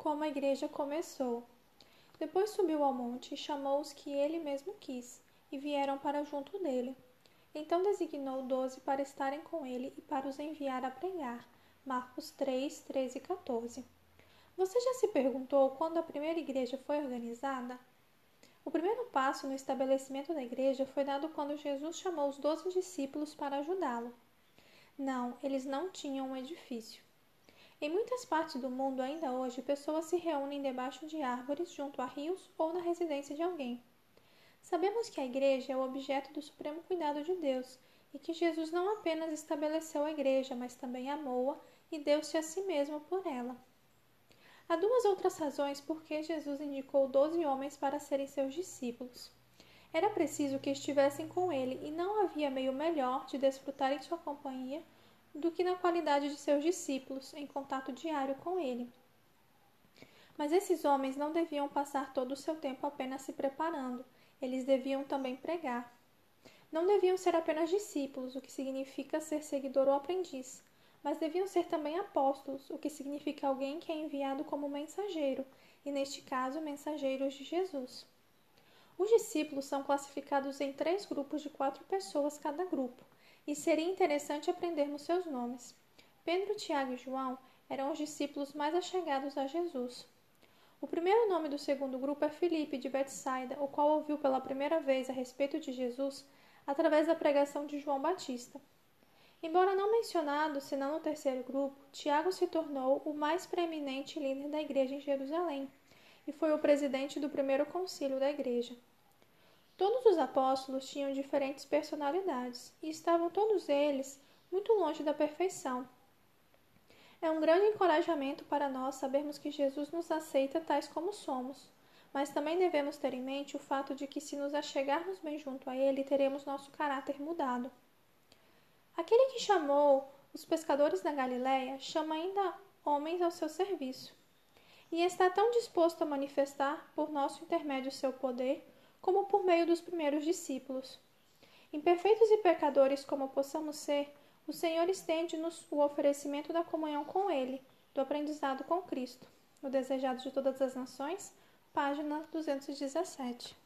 como a igreja começou. Depois subiu ao monte e chamou os que ele mesmo quis, e vieram para junto dele. Então designou doze para estarem com ele e para os enviar a pregar. Marcos 3, 13 e 14. Você já se perguntou quando a primeira igreja foi organizada? O primeiro passo no estabelecimento da igreja foi dado quando Jesus chamou os doze discípulos para ajudá-lo. Não, eles não tinham um edifício. Em muitas partes do mundo, ainda hoje, pessoas se reúnem debaixo de árvores, junto a rios ou na residência de alguém. Sabemos que a igreja é o objeto do supremo cuidado de Deus e que Jesus não apenas estabeleceu a igreja, mas também amou-a e deu-se a si mesmo por ela. Há duas outras razões por que Jesus indicou doze homens para serem seus discípulos. Era preciso que estivessem com ele e não havia meio melhor de desfrutar em sua companhia do que na qualidade de seus discípulos, em contato diário com ele. Mas esses homens não deviam passar todo o seu tempo apenas se preparando, eles deviam também pregar. Não deviam ser apenas discípulos, o que significa ser seguidor ou aprendiz, mas deviam ser também apóstolos, o que significa alguém que é enviado como mensageiro, e neste caso, mensageiros de Jesus. Os discípulos são classificados em três grupos de quatro pessoas cada grupo e seria interessante aprendermos seus nomes. Pedro, Tiago e João eram os discípulos mais achegados a Jesus. O primeiro nome do segundo grupo é Filipe de Betsaida, o qual ouviu pela primeira vez a respeito de Jesus através da pregação de João Batista. Embora não mencionado senão no terceiro grupo, Tiago se tornou o mais preeminente líder da igreja em Jerusalém e foi o presidente do primeiro concílio da igreja. Todos os apóstolos tinham diferentes personalidades e estavam todos eles muito longe da perfeição. É um grande encorajamento para nós sabermos que Jesus nos aceita tais como somos, mas também devemos ter em mente o fato de que, se nos achegarmos bem junto a Ele, teremos nosso caráter mudado. Aquele que chamou os pescadores da Galiléia chama ainda homens ao seu serviço e está tão disposto a manifestar por nosso intermédio seu poder como por meio dos primeiros discípulos. Imperfeitos e pecadores como possamos ser, o Senhor estende-nos o oferecimento da comunhão com Ele, do aprendizado com Cristo. O Desejado de Todas as Nações, página 217.